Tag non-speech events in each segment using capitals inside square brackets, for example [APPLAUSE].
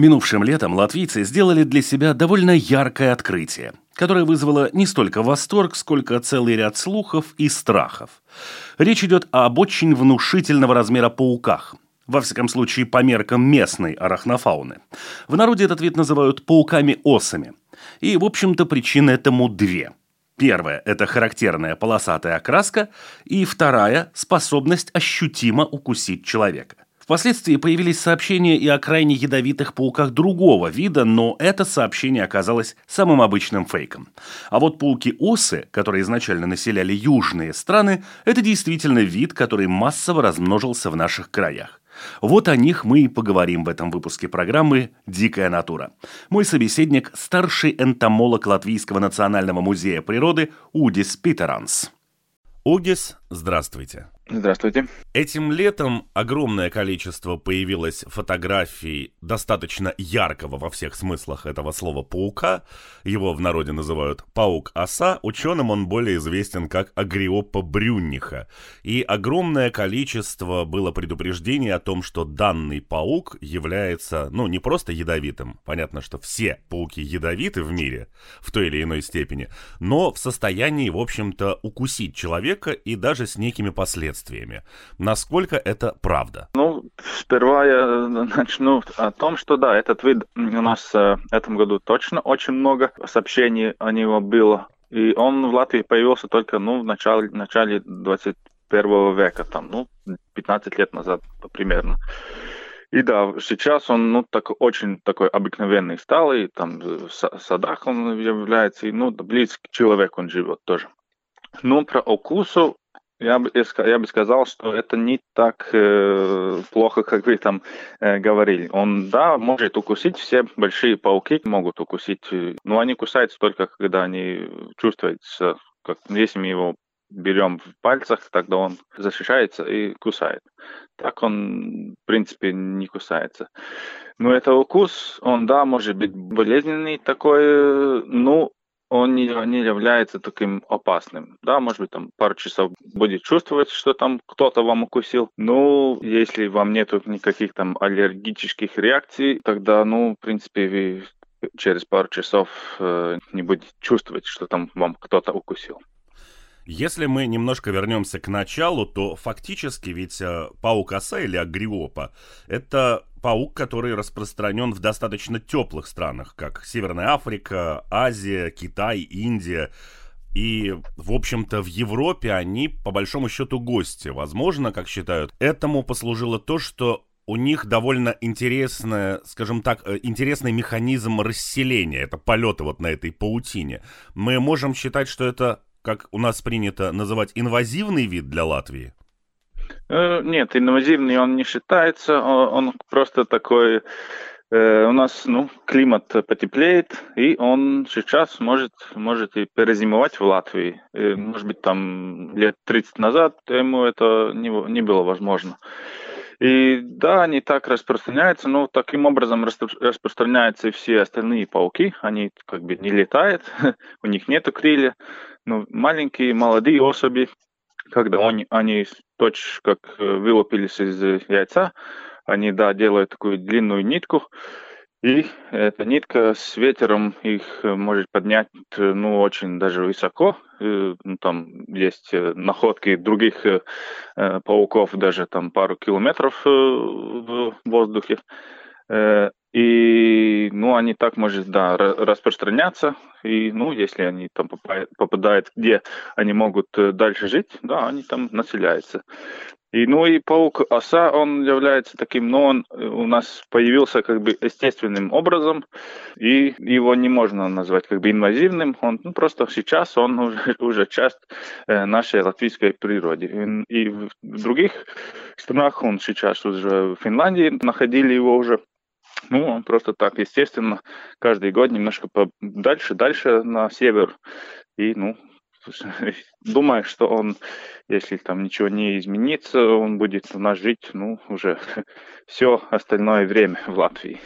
Минувшим летом латвийцы сделали для себя довольно яркое открытие, которое вызвало не столько восторг, сколько целый ряд слухов и страхов. Речь идет об очень внушительного размера пауках, во всяком случае по меркам местной арахнофауны. В народе этот вид называют пауками-осами. И, в общем-то, причины этому две. Первая – это характерная полосатая окраска, и вторая – способность ощутимо укусить человека – Впоследствии появились сообщения и о крайне ядовитых пауках другого вида, но это сообщение оказалось самым обычным фейком. А вот пауки-осы, которые изначально населяли южные страны, это действительно вид, который массово размножился в наших краях. Вот о них мы и поговорим в этом выпуске программы «Дикая натура». Мой собеседник – старший энтомолог Латвийского национального музея природы Удис Питеранс. Удис, здравствуйте. Здравствуйте. Этим летом огромное количество появилось фотографий достаточно яркого во всех смыслах этого слова паука. Его в народе называют паук-оса. Ученым он более известен как агриопа брюнниха. И огромное количество было предупреждений о том, что данный паук является, ну, не просто ядовитым. Понятно, что все пауки ядовиты в мире в той или иной степени, но в состоянии, в общем-то, укусить человека и даже с некими последствиями последствиями. Насколько это правда? Ну, сперва я начну о том, что да, этот вид у нас э, в этом году точно очень много сообщений о него было. И он в Латвии появился только ну, в начале, в начале 21 века, там, ну, 15 лет назад примерно. И да, сейчас он, ну, так, очень такой обыкновенный стал, и там в садах он является, и, ну, близко к человеку он живет тоже. Ну, про укусу я бы, я бы сказал, что это не так э, плохо, как вы там э, говорили. Он, да, может укусить, все большие пауки могут укусить, э, но они кусаются только, когда они чувствуются, как если мы его берем в пальцах, тогда он защищается и кусает. Так он, в принципе, не кусается. Но это укус, он, да, может быть болезненный такой, э, ну, он не, не является таким опасным. Да, может быть, там пару часов будет чувствовать, что там кто-то вам укусил. Ну, если вам нету никаких там аллергических реакций, тогда, ну, в принципе, вы через пару часов э, не будете чувствовать, что там вам кто-то укусил. Если мы немножко вернемся к началу, то фактически ведь э, паук оса или агриопа – это паук, который распространен в достаточно теплых странах, как Северная Африка, Азия, Китай, Индия. И, в общем-то, в Европе они, по большому счету, гости. Возможно, как считают, этому послужило то, что у них довольно интересная, скажем так, э, интересный механизм расселения, это полеты вот на этой паутине. Мы можем считать, что это как у нас принято называть, инвазивный вид для Латвии? Э, нет, инвазивный он не считается, он просто такой... Э, у нас ну, климат потеплеет, и он сейчас может, может и перезимовать в Латвии. И, может быть, там лет 30 назад ему это не, не было возможно. И да, они так распространяются, но таким образом распространяются и все остальные пауки. Они как бы не летают, [LAUGHS] у них нет крылья. Но маленькие, молодые особи, когда они, они точно как э, вылупились из яйца, они, да, делают такую длинную нитку, и эта нитка с ветером их э, может поднять, э, ну, очень даже высоко. Ну, там есть находки других пауков, даже там пару километров в воздухе. И, ну, они так, может, да, распространяться. И, ну, если они там попадают, где они могут дальше жить, да, они там населяются. И, ну и паук оса, он является таким, но он у нас появился как бы естественным образом, и его не можно назвать как бы инвазивным, он ну, просто сейчас он [LAUGHS] уже, уже часть э, нашей латвийской природы. И, и в других странах он сейчас уже в Финляндии находили его уже, Ну, он просто так, естественно, каждый год немножко дальше, дальше на север. И, ну, [LAUGHS] думаю, что он, если там ничего не изменится, он будет у нас жить, ну, уже [LAUGHS] все остальное время в Латвии.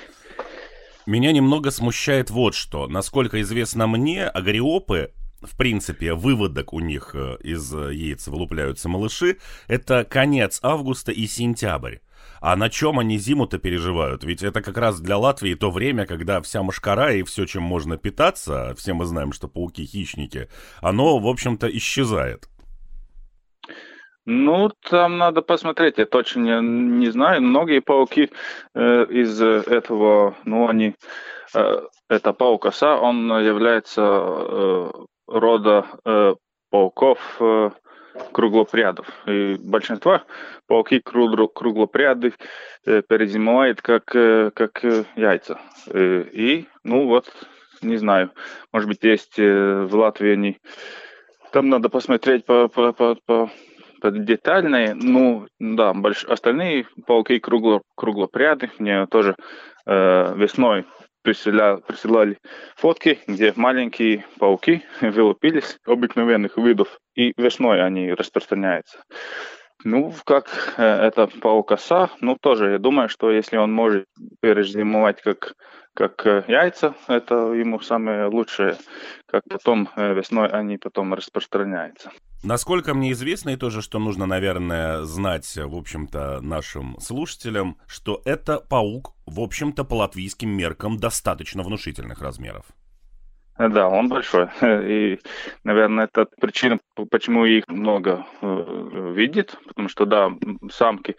Меня немного смущает вот что. Насколько известно мне, агриопы в принципе, выводок у них э, из яиц вылупляются малыши, это конец августа и сентябрь. А на чем они зиму-то переживают? Ведь это как раз для Латвии то время, когда вся мошкара и все, чем можно питаться, все мы знаем, что пауки хищники, оно, в общем-то, исчезает. Ну, там надо посмотреть, я точно не, знаю. Многие пауки э, из этого, ну, они, э, это паук он является э, рода э, пауков э, круглопрядов. И большинство пауки круглопряды э, перезимуют как, э, как э, яйца. Э, и, ну вот, не знаю, может быть, есть э, в Латвии они... Там надо посмотреть по, по, по, по детальные. Ну, да, больш... остальные пауки кругло... круглопряды мне тоже э, весной присылали, присылали фотки, где маленькие пауки вылупились обыкновенных видов, и весной они распространяются. Ну, как э, это паук-оса, ну, тоже, я думаю, что если он может перезимовать как, как э, яйца, это ему самое лучшее, как потом э, весной они потом распространяются. Насколько мне известно, и тоже, что нужно, наверное, знать, в общем-то, нашим слушателям, что это паук, в общем-то, по латвийским меркам достаточно внушительных размеров. Да, он большой. [LAUGHS] И, наверное, это причина, почему их много э, видит, потому что, да, самки,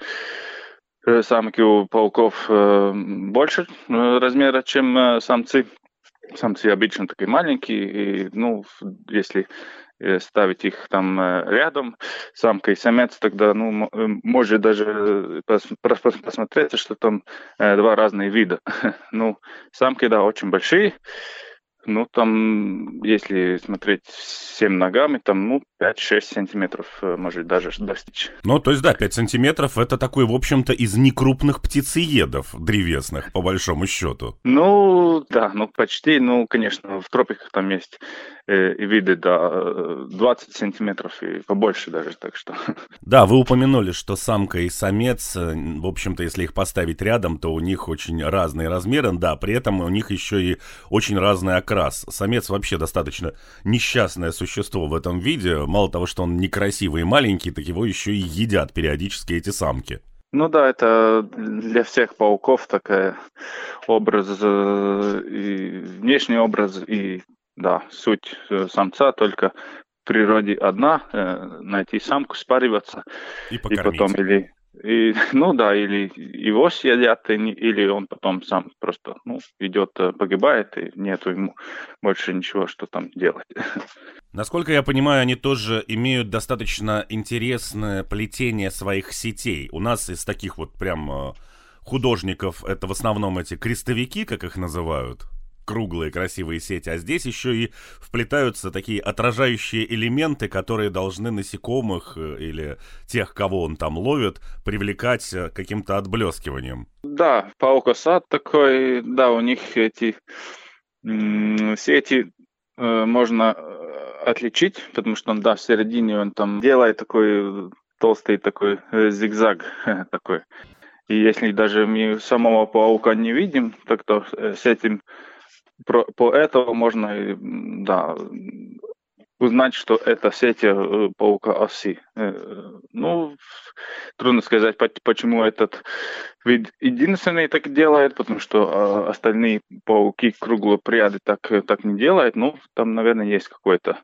э, самки у пауков э, больше размера, чем самцы. Самцы обычно такие маленькие, и, ну, если ставить их там рядом, самка и самец, тогда, ну, может даже посмотреть, что там два разные вида. [LAUGHS] ну, самки, да, очень большие, ну, там, если смотреть всем ногами, там, ну, 5-6 сантиметров может даже достичь. Ну, то есть, да, 5 сантиметров это такой, в общем-то, из некрупных птицеедов древесных, по большому счету. Ну, да, ну, почти, ну, конечно, в тропиках там есть Э, и виды до 20 э, сантиметров и побольше даже, так что... [LAUGHS] Да, вы упомянули, что самка и самец, э, в общем-то, если их поставить рядом, то у них очень разные размеры, да, при этом у них еще и очень разный окрас. Самец вообще достаточно несчастное существо в этом виде, мало того, что он некрасивый и маленький, так его еще и едят периодически эти самки. Ну да, это для всех пауков такая образ, и внешний образ, и да, суть э, самца только в природе одна, э, найти самку, спариваться. И, и потом или и, [LAUGHS] ну да, или его съедят, или он потом сам просто ну, идет, э, погибает, и нету ему больше ничего, что там делать. [LAUGHS] Насколько я понимаю, они тоже имеют достаточно интересное плетение своих сетей. У нас из таких вот прям художников это в основном эти крестовики, как их называют круглые красивые сети, а здесь еще и вплетаются такие отражающие элементы, которые должны насекомых э, или тех, кого он там ловит, привлекать э, каким-то отблескиванием. Да, паукосад такой, да, у них эти сети э, можно отличить, потому что он, да, в середине он там делает такой толстый такой зигзаг [LAUGHS] такой. И если даже мы самого паука не видим, так то с этим про, по этому можно да, узнать, что это сеть э, паука оси. Э, ну, трудно сказать, почему этот вид единственный так делает, потому что а, остальные пауки круглопряды так, так не делают. Ну, там, наверное, есть какой-то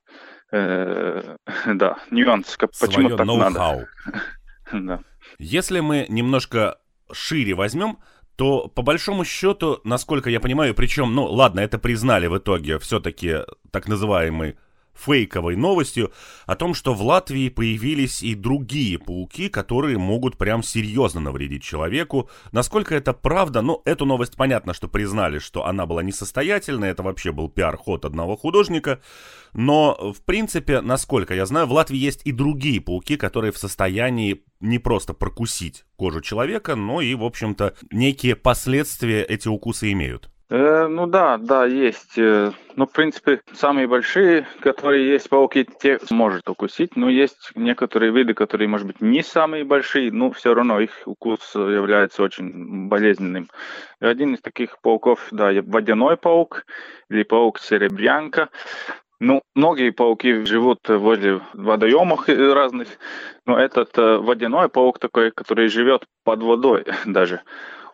э, [LAUGHS] да, нюанс, почему Своё так надо. [LAUGHS] да. Если мы немножко шире возьмем, то по большому счету, насколько я понимаю, причем, ну ладно, это признали в итоге все-таки так называемый фейковой новостью о том, что в Латвии появились и другие пауки, которые могут прям серьезно навредить человеку. Насколько это правда? Ну, эту новость понятно, что признали, что она была несостоятельной, это вообще был пиар-ход одного художника. Но, в принципе, насколько я знаю, в Латвии есть и другие пауки, которые в состоянии не просто прокусить кожу человека, но и, в общем-то, некие последствия эти укусы имеют. Э, ну да, да, есть. Ну, в принципе, самые большие, которые есть пауки, те может укусить. Но есть некоторые виды, которые, может быть, не самые большие, но все равно их укус является очень болезненным. И один из таких пауков, да, водяной паук или паук серебрянка. Ну, многие пауки живут возле водоемов разных, но этот э, водяной паук такой, который живет под водой [LAUGHS] даже.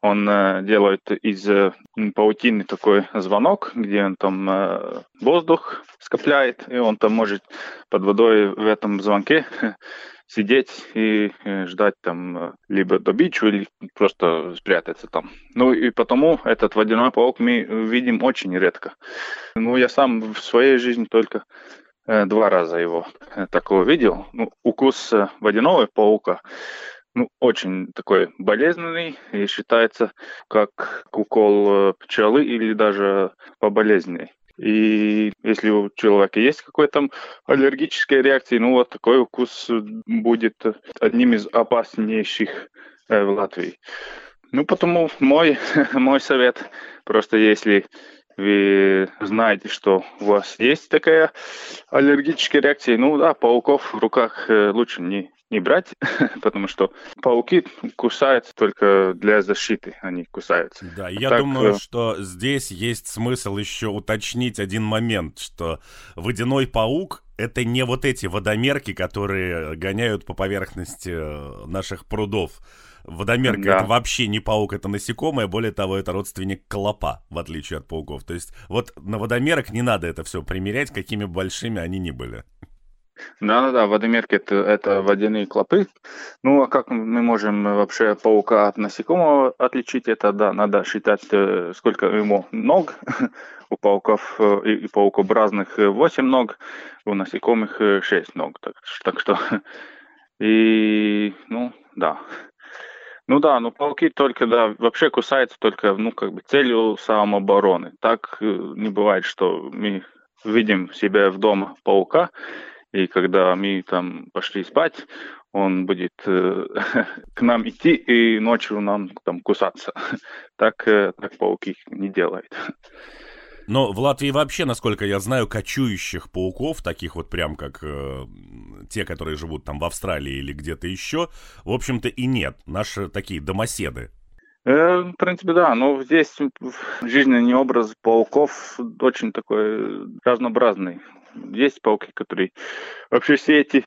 Он э, делает из э, паутины такой звонок, где он там воздух скопляет, и он там может под водой в этом звонке [LAUGHS] сидеть и ждать там либо добичу, или просто спрятаться там. Ну и потому этот водяной паук мы видим очень редко. Ну я сам в своей жизни только два раза его такого видел. Ну, укус водяного паука ну, очень такой болезненный и считается как укол э, пчелы или даже поболезненней. И если у человека есть какой-то аллергическая реакция, ну вот такой укус будет одним из опаснейших э, в Латвии. Ну, потому мой, [LAUGHS] мой совет, просто если вы знаете, что у вас есть такая аллергическая реакция, ну да, пауков в руках э, лучше не не брать, [LAUGHS] потому что пауки кусаются только для защиты, они кусаются. Да, я так, думаю, э, что здесь есть смысл еще уточнить один момент, что водяной паук это не вот эти водомерки, которые гоняют по поверхности э, наших прудов. Водомерка да. это вообще не паук, это насекомое, более того, это родственник клопа, в отличие от пауков. То есть вот на водомерок не надо это все примерять, какими большими они ни были. Да-да-да, водомерки это, это водяные клопы. Ну, а как мы можем вообще паука от насекомого отличить? Это, да, надо считать, э, сколько ему ног. [LAUGHS] У пауков э, и, и паукообразных 8 ног, у насекомых 6 ног. Так, так что, [LAUGHS] и, ну, да. Ну да, ну пауки только, да, вообще кусаются только, ну, как бы целью самообороны. Так э, не бывает, что мы видим себя в дома паука, и когда мы там пошли спать, он будет э, [LAUGHS] к нам идти и ночью нам там кусаться. [LAUGHS] так, э, так пауки не делают. Но в Латвии вообще, насколько я знаю, кочующих пауков, таких вот прям как э, те, которые живут там в Австралии или где-то еще, в общем-то и нет. Наши такие домоседы. Э, в принципе, да. Но здесь жизненный образ пауков очень такой разнообразный. Есть пауки, которые вообще сети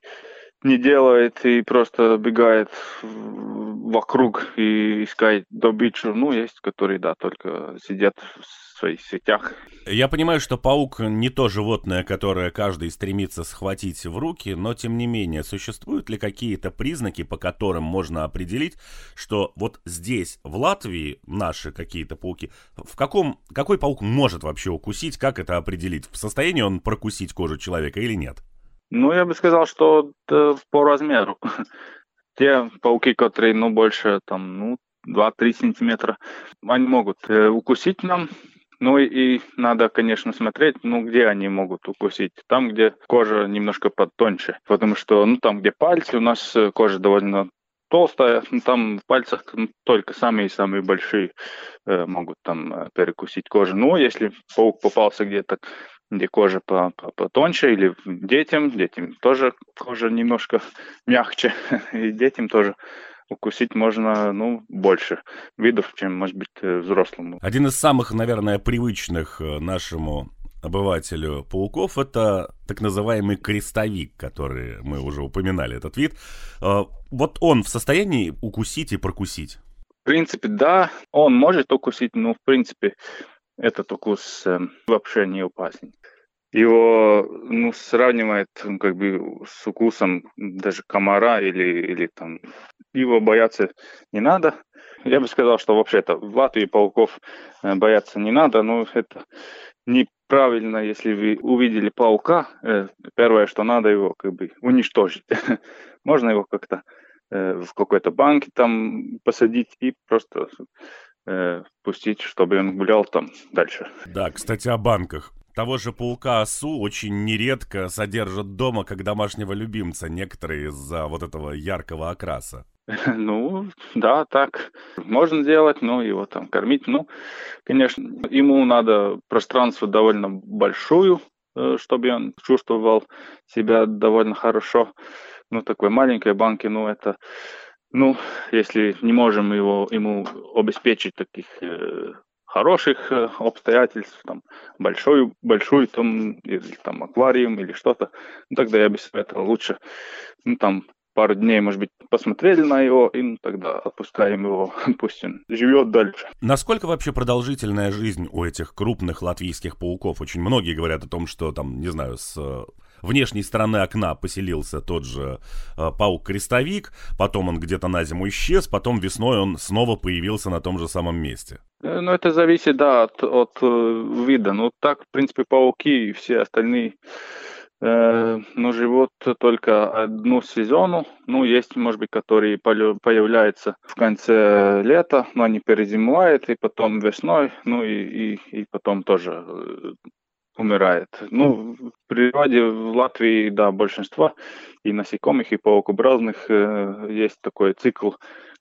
не делает и просто бегает вокруг и искать добычу. Ну, есть, которые, да, только сидят в своих сетях. Я понимаю, что паук не то животное, которое каждый стремится схватить в руки, но тем не менее, существуют ли какие-то признаки, по которым можно определить, что вот здесь, в Латвии, наши какие-то пауки, в каком, какой паук может вообще укусить, как это определить? В состоянии он прокусить кожу человека или нет? Ну, я бы сказал, что по размеру. [LAUGHS] Те пауки, которые, ну, больше, там, ну, 2-3 сантиметра, они могут э, укусить нам. Ну и надо, конечно, смотреть, ну, где они могут укусить. Там, где кожа немножко потоньше. Потому что, ну, там, где пальцы, у нас э, кожа довольно толстая, ну, там в пальцах ну, только самые-самые большие э, могут там э, перекусить кожу. Ну, если паук попался где-то где кожа потоньше, или детям, детям тоже кожа немножко [LAUGHS] мягче, [LAUGHS] и детям тоже укусить можно, ну, больше видов, чем, может быть, э, взрослому. Один из самых, наверное, привычных э, нашему обывателю пауков это так называемый крестовик, который мы уже упоминали, этот вид. Э, вот он в состоянии укусить и прокусить? В принципе, да, он может укусить, но, в принципе, этот укус э, вообще не опасен. Его ну, сравнивает как бы с укусом даже комара или, или там его бояться не надо. Я бы сказал, что вообще-то в Латвии пауков э, бояться не надо, но это не правильно, если вы увидели паука, э, первое, что надо его как бы уничтожить. [LAUGHS] Можно его как-то в какой-то банке там посадить и просто э, пустить, чтобы он гулял там дальше. Да, кстати, о банках. Того же паука-осу очень нередко содержат дома как домашнего любимца некоторые из-за вот этого яркого окраса. [LAUGHS] Ну, да, так можно делать, ну, его там кормить. Ну, конечно, ему надо пространство довольно большую, э, чтобы он чувствовал себя довольно хорошо. Ну, такой маленькой банки, ну, это, ну, если не можем его, ему обеспечить таких э, хороших э, обстоятельств, там, большую, большую, там, или там аквариум или что-то, ну, тогда я бы советовал лучше, ну, там, пару дней, может быть, посмотрели на его, и ну, тогда отпускаем его, [LAUGHS] пусть он живет дальше. Насколько вообще продолжительная жизнь у этих крупных латвийских пауков? Очень многие говорят о том, что там, не знаю, с внешней стороны окна поселился тот же э, паук-крестовик, потом он где-то на зиму исчез, потом весной он снова появился на том же самом месте. Э, ну, это зависит, да, от, от э, вида. Ну, так, в принципе, пауки и все остальные ну, живут только одну сезону. Ну, есть, может быть, которые появляются в конце лета, но они перезимуют, и потом весной, ну, и, и, и потом тоже э, умирает. Ну, в природе в Латвии, да, большинство и насекомых, и паукообразных э, есть такой цикл,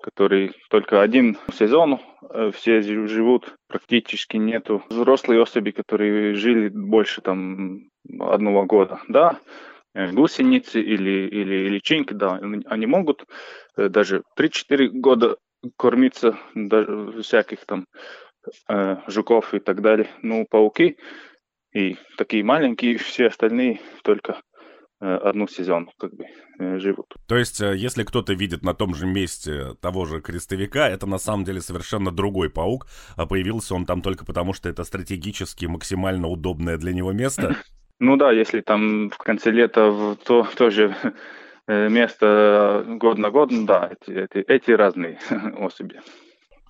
который только один сезон, э, все живут, практически нету взрослой особи, которые жили больше там одного года, да, э, гусеницы или, или личинки, да, они могут э, даже 3-4 года кормиться даже всяких там э, жуков и так далее. Ну, пауки и такие маленькие, все остальные только э, одну сезон как бы э, живут. То есть, э, если кто-то видит на том же месте того же крестовика, это на самом деле совершенно другой паук, а появился он там только потому, что это стратегически максимально удобное для него место? [LAUGHS] Ну да, если там в конце лета то тоже место год на год, ну да, эти, эти, эти разные [LAUGHS] особи.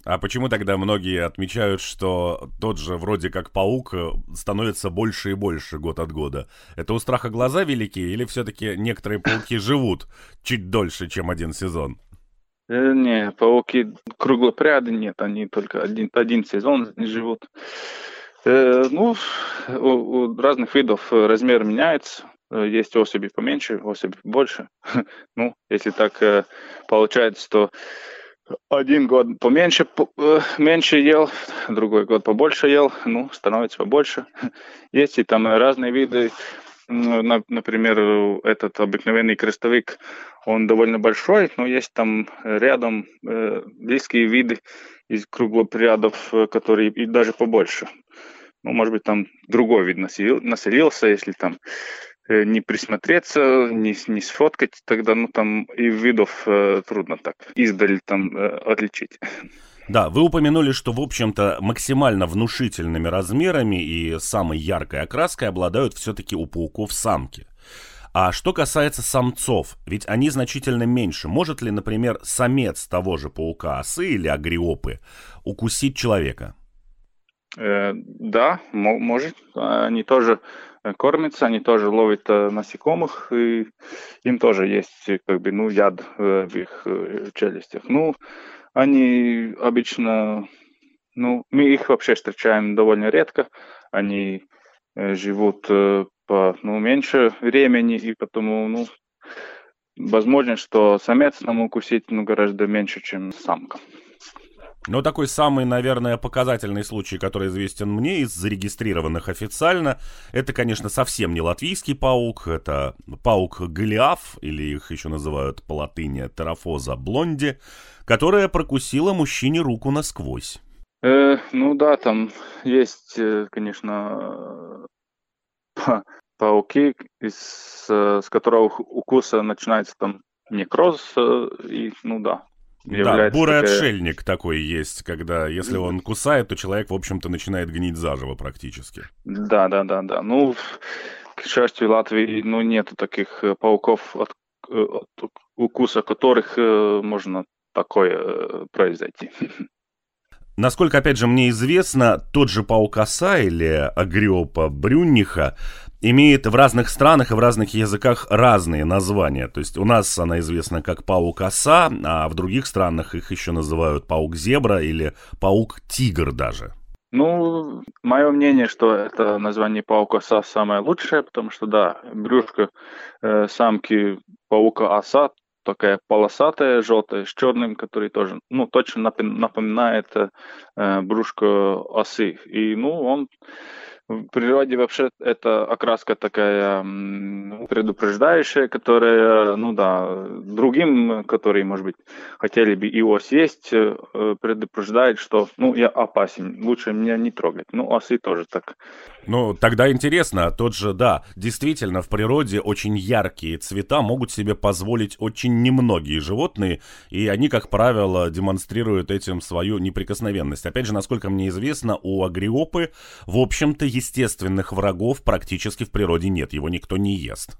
А почему тогда многие отмечают, что тот же вроде как паук э, становится больше и больше год от года? Это у страха глаза велики или все-таки некоторые пауки [LAUGHS] живут чуть дольше, чем один сезон? Э, не, пауки круглопряды нет, они только один, один сезон живут. Э, ну, у, у разных видов размер меняется. Есть особи поменьше, особи побольше. [LAUGHS] ну, если так получается, то один год поменьше, э, меньше ел, другой год побольше ел, ну, становится побольше. [LAUGHS] Есть и там разные виды, например, этот обыкновенный крестовик, он довольно большой, но есть там рядом э, близкие виды из круглопрядов, э, которые и даже побольше. Ну, может быть, там другой вид населился, если там не присмотреться, не, не сфоткать, тогда ну там и видов э, трудно так издали там э, отличить. Да, вы упомянули, что, в общем-то, максимально внушительными размерами и самой яркой окраской обладают все-таки у пауков самки. А что касается самцов, ведь они значительно меньше. Может ли, например, самец того же паука осы или агриопы укусить человека? Э, да, может. Они тоже Э, кормятся, они тоже ловят э, насекомых, и им тоже есть как бы, ну, яд э, в их челюстях. Ну, они обычно, ну, мы их вообще встречаем довольно редко, они живут по, ну, меньше времени, и потому, ну, возможно, что самец нам укусить, ну, гораздо меньше, чем самка. Но такой самый, наверное, показательный случай, который известен мне из зарегистрированных официально, это, конечно, совсем не латвийский паук, это паук Голиаф, или их еще называют по латыни Терафоза блонди, которая прокусила мужчине руку насквозь. Э, ну да, там есть, э, конечно, пауки, из, с которого укуса начинается там некроз, э, и, ну да, да, бурый такая... отшельник такой есть, когда если он кусает, то человек, в общем-то, начинает гнить заживо практически. Да, да, да, да. Ну, к счастью, в Латвии ну, нету таких э, пауков, от, э, от укуса которых э, можно такое произойти. [LAUGHS] Насколько, опять же, мне известно, тот же паук оса или агриопа брюнниха имеет в разных странах и в разных языках разные названия. То есть у нас она известна как паук-оса, а в других странах их еще называют паук-зебра или паук-тигр даже. Ну, мое мнение, что это название паука-оса самое лучшее, потому что, да, брюшко э, самки паука-оса такая полосатая, желтая, с черным, который тоже, ну, точно напоминает э, брюшко осы. И, ну, он в природе вообще это окраска такая предупреждающая, которая, ну да, другим, которые, может быть, хотели бы его съесть, э, предупреждает, что, ну, я опасен, лучше меня не трогать. Ну, осы тоже так. Ну, тогда интересно, тот же, да, действительно, в природе очень яркие цвета могут себе позволить очень немногие животные, и они, как правило, демонстрируют этим свою неприкосновенность. Опять же, насколько мне известно, у агриопы, в общем-то, естественных врагов практически в природе нет, его никто не ест.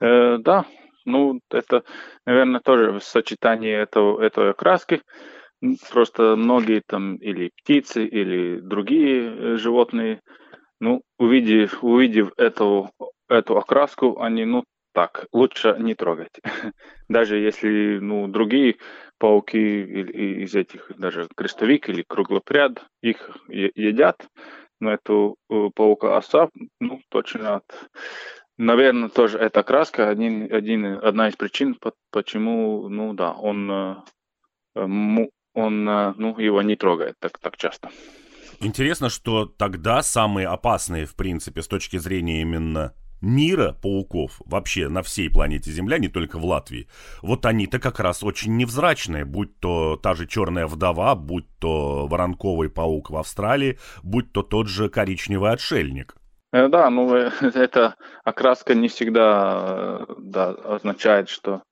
Э, да, ну это, наверное, тоже в сочетании этого, этой окраски. Просто многие там или птицы, или другие э, животные, ну, увидев, увидев эту, эту окраску, они, ну, так, лучше не трогать. [LAUGHS] Даже если, ну, другие пауки из этих, даже крестовик или круглопряд, их едят, эту э, паука оса, ну, точно от Наверное, тоже эта краска один, один, одна из причин, почему, ну да, он, э, он ну, его не трогает так, так часто. Интересно, что тогда самые опасные, в принципе, с точки зрения именно мира пауков вообще на всей планете Земля, не только в Латвии, вот они-то как раз очень невзрачные, будь то та же черная вдова, будь то воронковый паук в Австралии, будь то тот же коричневый отшельник. Э, да, ну э, [LAUGHS] эта окраска не всегда да, означает, что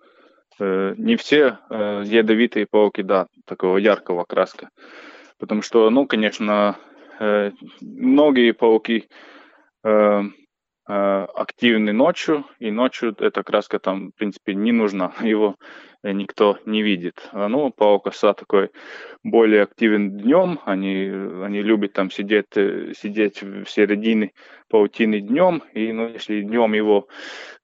э, не все э, ядовитые пауки, да, такого яркого окраска. Потому что, ну, конечно, э, многие пауки э, Э, активны ночью, и ночью эта краска там, в принципе, не нужна, [LAUGHS] его никто не видит. А, ну, паук оса такой более активен днем, они, они любят там сидеть, э, сидеть в середине паутины днем, и ну, если днем его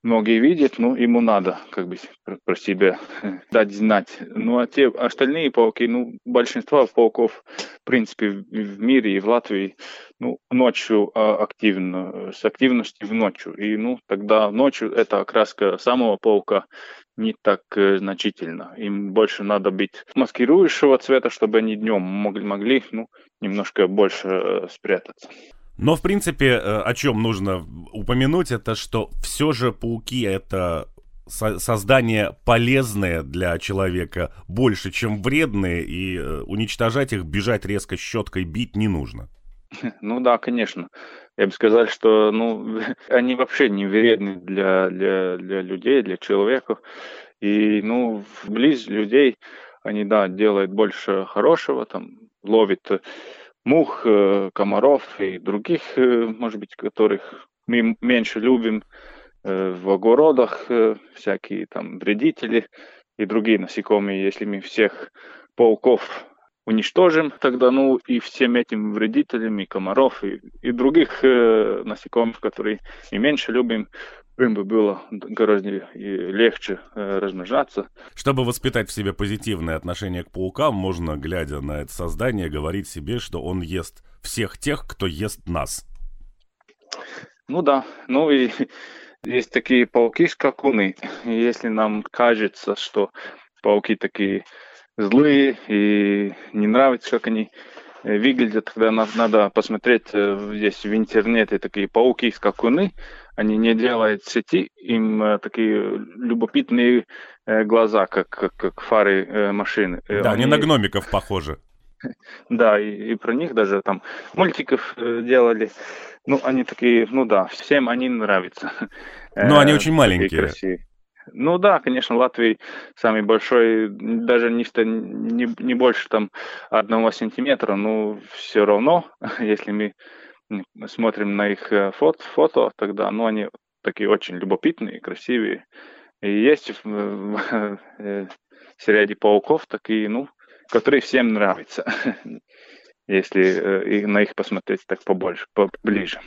многие видят, ну, ему надо как бы про себя [LAUGHS] дать знать. Ну, а те остальные пауки, ну, большинство пауков, в принципе, в мире и в Латвии, ну, ночью а, активно, с активностью в ночью. И, ну, тогда ночью эта окраска самого паука не так э, значительно. Им больше надо быть маскирующего цвета, чтобы они днем могли, могли ну, немножко больше э, спрятаться. Но, в принципе, э, о чем нужно упомянуть, это что все же пауки это создание полезное для человека больше, чем вредные, и уничтожать их, бежать резко щеткой, бить не нужно. [LAUGHS] Ну да, конечно. Я бы сказал, что ну, [LAUGHS] они вообще не вредны для, для, для людей, для человека. И ну, вблиз людей они, да, делают больше хорошего, там, ловят мух, э, комаров и других, э, может быть, которых мы меньше любим э, в огородах, всякие там вредители и другие насекомые. Если мы всех пауков уничтожим, тогда, ну, и всем этим вредителям, и комаров, и, и других э, насекомых, которые мы меньше любим, им бы было гораздо легче э, размножаться. Чтобы воспитать в себе позитивное отношение к паукам, можно, глядя на это создание, говорить себе, что он ест всех тех, кто ест нас. Ну да, ну и есть такие пауки-скакуны. Если нам кажется, что пауки такие злые и не нравится, как они э, выглядят, тогда надо посмотреть э, здесь в интернете такие пауки-скакуны, они не делают сети, им э, такие любопытные глаза, как, как, как фары машины. Да, они, они на гномиков похожи. [LAUGHS] Да, и, и про них даже там мультиков делали. Ну, они такие, ну да, всем они нравятся. Ну, они очень маленькие. Ну да, конечно, Латвии самый большой, даже не, не, не больше там одного сантиметра, но все равно, [LAUGHS] если мы смотрим на их э, фото, фото тогда ну, они такие очень любопытные, красивые. И есть в, в [LAUGHS] среди пауков такие, ну, которые всем нравятся, [LAUGHS] если на их посмотреть так побольше, поближе.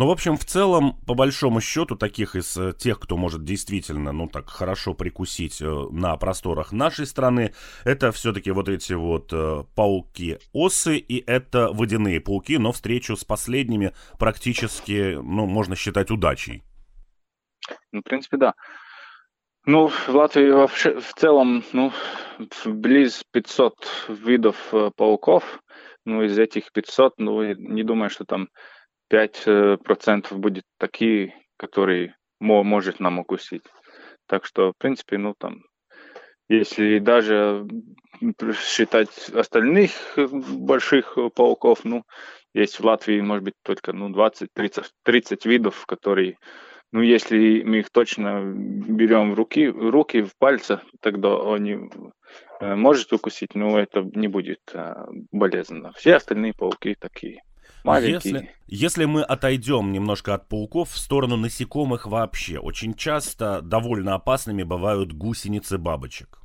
Ну, в общем, в целом, по большому счету, таких из э, тех, кто может действительно, ну, так хорошо прикусить э, на просторах нашей страны, это все-таки вот эти вот э, пауки-осы, и это водяные пауки, но встречу с последними практически, ну, можно считать удачей. Ну, в принципе, да. Ну, в Латвии вообще в целом, ну, близ 500 видов пауков. Ну, из этих 500, ну, не думаю, что там 5% э, будет такие, которые может нам укусить. Так что, в принципе, ну там, если даже считать остальных больших пауков, ну, есть в Латвии, может быть, только ну, 20-30 30 видов, которые, ну, если мы их точно берем в руки, руки, в пальцы, тогда они э, может укусить, но это не будет болезненно. Все остальные пауки такие. Если, если мы отойдем немножко от пауков в сторону насекомых вообще, очень часто довольно опасными бывают гусеницы бабочек.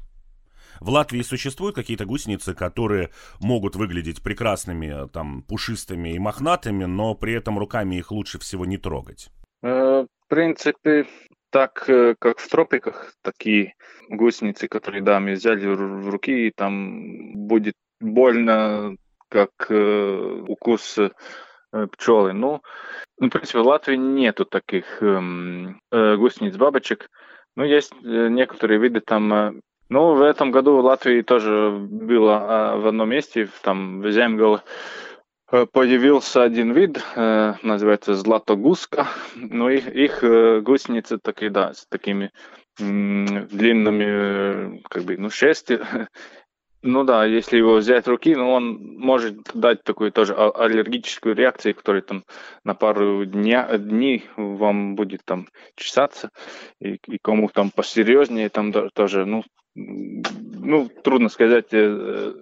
В Латвии существуют какие-то гусеницы, которые могут выглядеть прекрасными, там, пушистыми и мохнатыми, но при этом руками их лучше всего не трогать. Э, в принципе, так э, как в тропиках, такие гусеницы, которые, да, мы взяли в руки, и там будет больно как э, укус э, пчелы. Ну, ну, в принципе, в Латвии нету таких эм, э, гусениц, бабочек. Ну, есть э, некоторые виды там. Э, ну, в этом году в Латвии тоже было э, в одном месте, там в Земгал, э, появился один вид, э, называется златогуска. Ну, их, их э, гусеницы такие, да, с такими длинными, как бы, ну, шерсти, [LAUGHS] Ну да, если его взять руки, ну он может дать такую тоже а, аллергическую реакцию, которая там на пару дня, дней вам будет там чесаться, и, и кому там посерьезнее там тоже, ну, ну трудно сказать, э,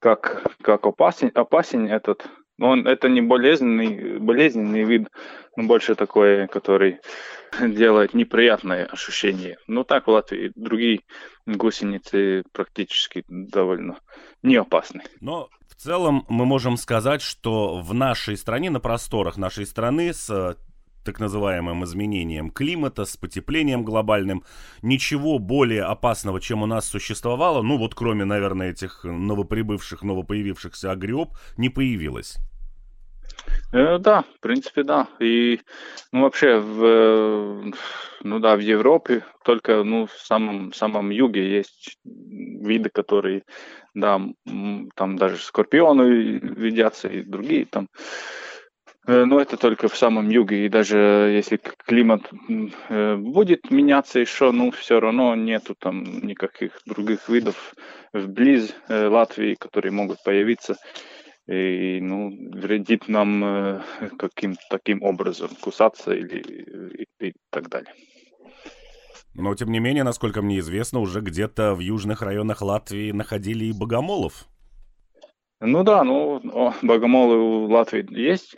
как, как опасен, опасен этот он, это не болезненный, болезненный вид, но больше такой, который [LAUGHS] делает неприятное ощущение. Но так в Латвии другие гусеницы практически довольно не опасны. Но в целом мы можем сказать, что в нашей стране, на просторах нашей страны с так называемым изменением климата, с потеплением глобальным. Ничего более опасного, чем у нас существовало, ну вот кроме, наверное, этих новоприбывших, новопоявившихся агриоп, не появилось. Э, да, в принципе, да. И, ну, вообще, в, ну да, в Европе только, ну, в самом, самом юге есть виды, которые, да, там даже скорпионы видятся и другие там. Э, но это только в самом юге, и даже если климат э, будет меняться еще, ну, все равно нету там никаких других видов вблизи э, Латвии, которые могут появиться и ну, вредит нам каким-то таким образом, кусаться или и, и так далее. Но, тем не менее, насколько мне известно, уже где-то в южных районах Латвии находили и богомолов. Ну да, ну богомолы у Латвии есть.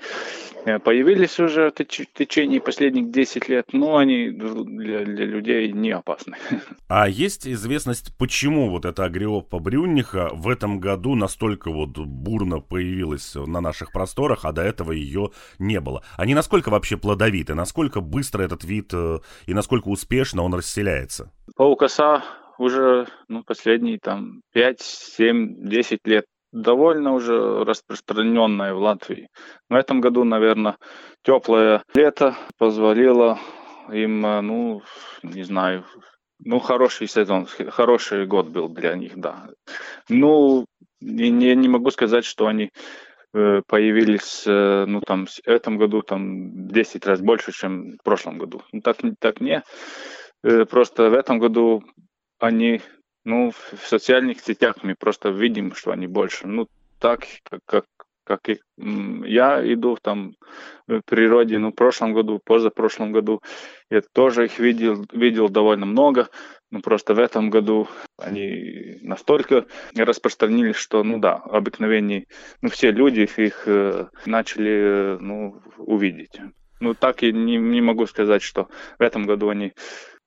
Э, появились уже в течение последних 10 лет, но они для, для людей не опасны. [LAUGHS] А есть известность, почему вот эта агриопа брюнниха в этом году настолько вот бурно появилась на наших просторах, а до этого ее не было? Они насколько вообще плодовиты, насколько быстро этот вид э, и насколько успешно он расселяется? Паукоса уже ну, последние там 5, 7, 10 лет довольно уже распространенная в Латвии. В этом году, наверное, теплое лето позволило им, э, ну, не знаю, ну, хороший сезон, хороший год был для них, да. Ну, не, не могу сказать, что они э, появились, э, ну, там, в этом году там 10 раз больше, чем в прошлом году. Ну, так, так не. Просто в этом году они ну, в социальных сетях мы просто видим, что они больше. Ну, так, как, как, как и, я иду там в природе, ну, в прошлом году, позапрошлом году, я тоже их видел, видел довольно много, но просто в этом году они настолько распространились, что, ну да, обыкновенные, ну, все люди их э, начали, ну, увидеть. Ну, так и не, не могу сказать, что в этом году они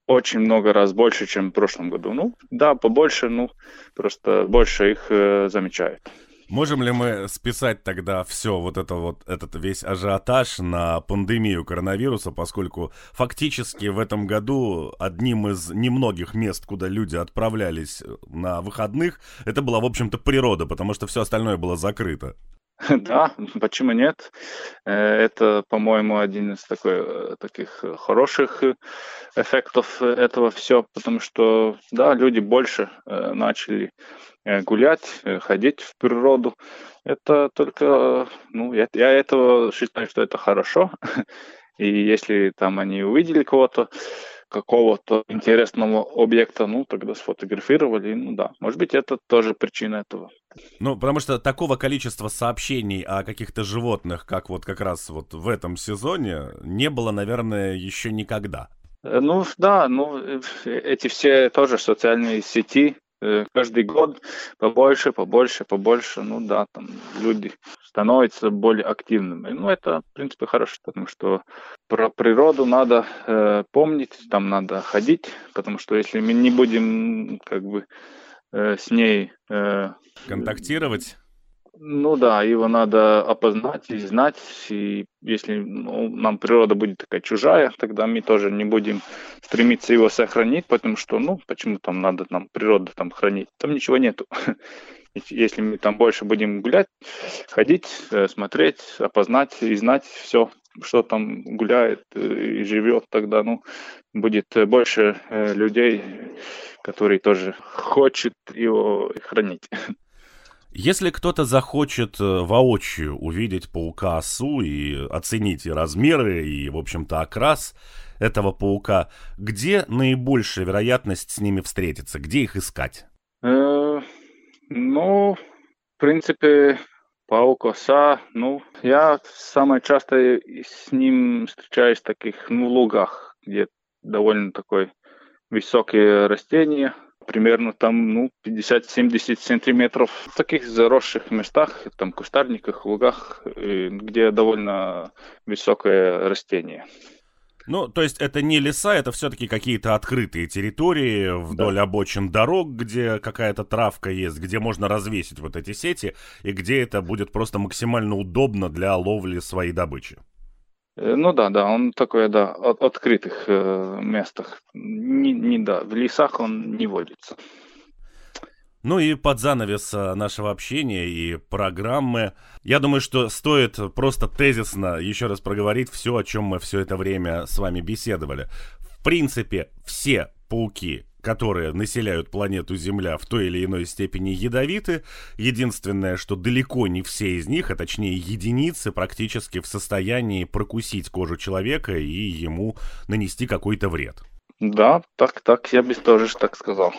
очень много раз больше, чем в прошлом году. Ну, да, побольше, ну, просто больше их э, замечают. Можем ли мы списать тогда все вот это вот, этот весь ажиотаж на пандемию коронавируса, поскольку фактически в этом году одним из немногих мест, куда люди отправлялись на выходных, это была, в общем-то, природа, потому что все остальное было закрыто. [LAUGHS] Да, почему нет? Э, это, по-моему, один из такой, э, таких хороших эффектов этого все, потому что, да, люди больше э, начали гулять, ходить в природу. Это только, ну, я, я этого считаю, что это хорошо. [LAUGHS] И если там они увидели кого-то, какого-то интересного объекта, ну, тогда сфотографировали, ну да, может быть, это тоже причина этого. Ну, потому что такого количества сообщений о каких-то животных, как вот как раз вот в этом сезоне, не было, наверное, еще никогда. Э, ну, да, ну, э, эти все тоже социальные сети, Э, каждый год побольше, побольше, побольше, ну да, там люди становятся более активными. Ну, это, в принципе, хорошо, потому что про природу надо э, помнить, там надо ходить, потому что если мы не будем как бы э, с ней... Э, Контактировать? Ну да, его надо опознать и знать. И если ну, нам природа будет такая чужая, тогда мы тоже не будем стремиться его сохранить, потому что, ну, почему там надо нам природу там хранить? Там ничего нету. [LAUGHS] Если мы там больше будем гулять, ходить, э, смотреть, опознать и знать все, что там гуляет э, и живет, тогда, ну, будет больше э, людей, которые тоже хочет его хранить. Если кто-то захочет э, воочию увидеть паука-осу и оценить и размеры, и, в общем-то, окрас этого паука, где наибольшая вероятность с ними встретиться? Где их искать? Э, ну, в принципе, паук-оса, ну, я самое часто с ним встречаюсь в таких, ну, лугах, где довольно такой высокие растения, примерно там, ну, 50-70 сантиметров. В таких заросших местах, там, кустарниках, лугах, где довольно высокое растение. Ну, то есть это не леса, это все-таки какие-то открытые территории вдоль да. обочин дорог, где какая-то травка есть, где можно развесить вот эти сети, и где это будет просто максимально удобно для ловли своей добычи. Э, ну да, да, он такой, да, от открытых э, местах. Не, не, да, в лесах он не водится. Ну и под занавес э, нашего общения и программы, я думаю, что стоит просто тезисно еще раз проговорить все, о чем мы все это время с вами беседовали. В принципе, все пауки которые населяют планету Земля в той или иной степени ядовиты. Единственное, что далеко не все из них, а точнее единицы, практически в состоянии прокусить кожу человека и ему нанести какой-то вред. Да, так, так, я бы тоже так сказал.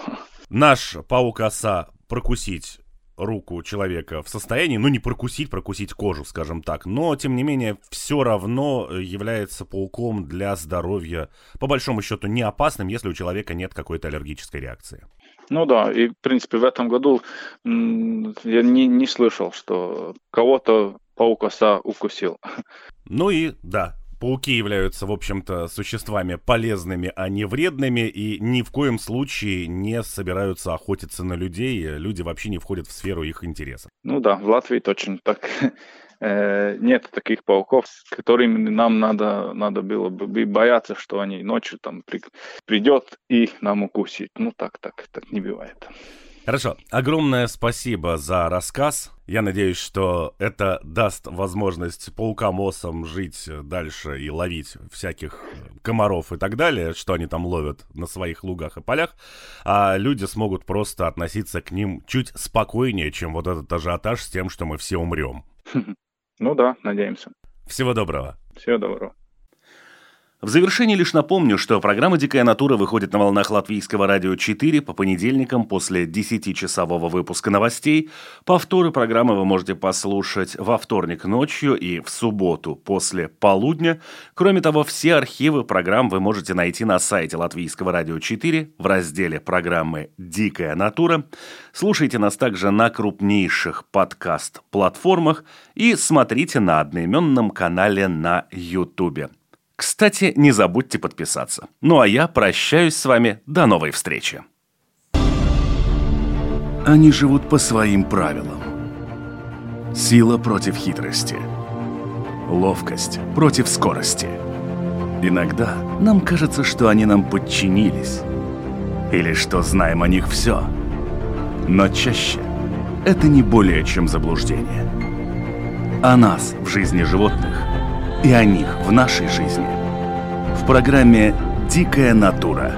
Наш паук-оса прокусить руку человека в состоянии, ну, не прокусить, прокусить кожу, скажем так, но, тем не менее, все равно является пауком для здоровья, по большому счету, не опасным, если у человека нет какой-то аллергической реакции. Ну да, и, в принципе, в этом году я не, не слышал, что кого-то паук-оса укусил. Ну и, да, Пауки являются, в общем-то, существами полезными, а не вредными, и ни в коем случае не собираются охотиться на людей. Люди вообще не входят в сферу их интересов. Ну да, в Латвии точно так. [LAUGHS] Э, нет таких пауков, которыми нам надо, надо было бы бояться, что они ночью там при, придет и нам укусит. Ну так, так, так не бывает. Хорошо. Огромное спасибо за рассказ. Я надеюсь, что это даст возможность паукам-осам жить дальше и ловить всяких комаров и так далее, что они там ловят на своих лугах и полях, а люди смогут просто относиться к ним чуть спокойнее, чем вот этот ажиотаж с тем, что мы все умрем. [LAUGHS] Ну да, надеемся. Всего доброго. Всего доброго. В завершении лишь напомню, что программа «Дикая натура» выходит на волнах Латвийского радио 4 по понедельникам после 10-часового выпуска новостей. Повторы программы вы можете послушать во вторник ночью и в субботу после полудня. Кроме того, все архивы программ вы можете найти на сайте Латвийского радио 4 в разделе программы «Дикая натура». Слушайте нас также на крупнейших подкаст-платформах и смотрите на одноименном канале на YouTube. Кстати, не забудьте подписаться. Ну а я прощаюсь с вами. До новой встречи. Они живут по своим правилам. Сила против хитрости. Ловкость против скорости. Иногда нам кажется, что они нам подчинились. Или что знаем о них все. Но чаще это не более чем заблуждение. О нас в жизни животных и о них в нашей жизни. В программе «Дикая натура»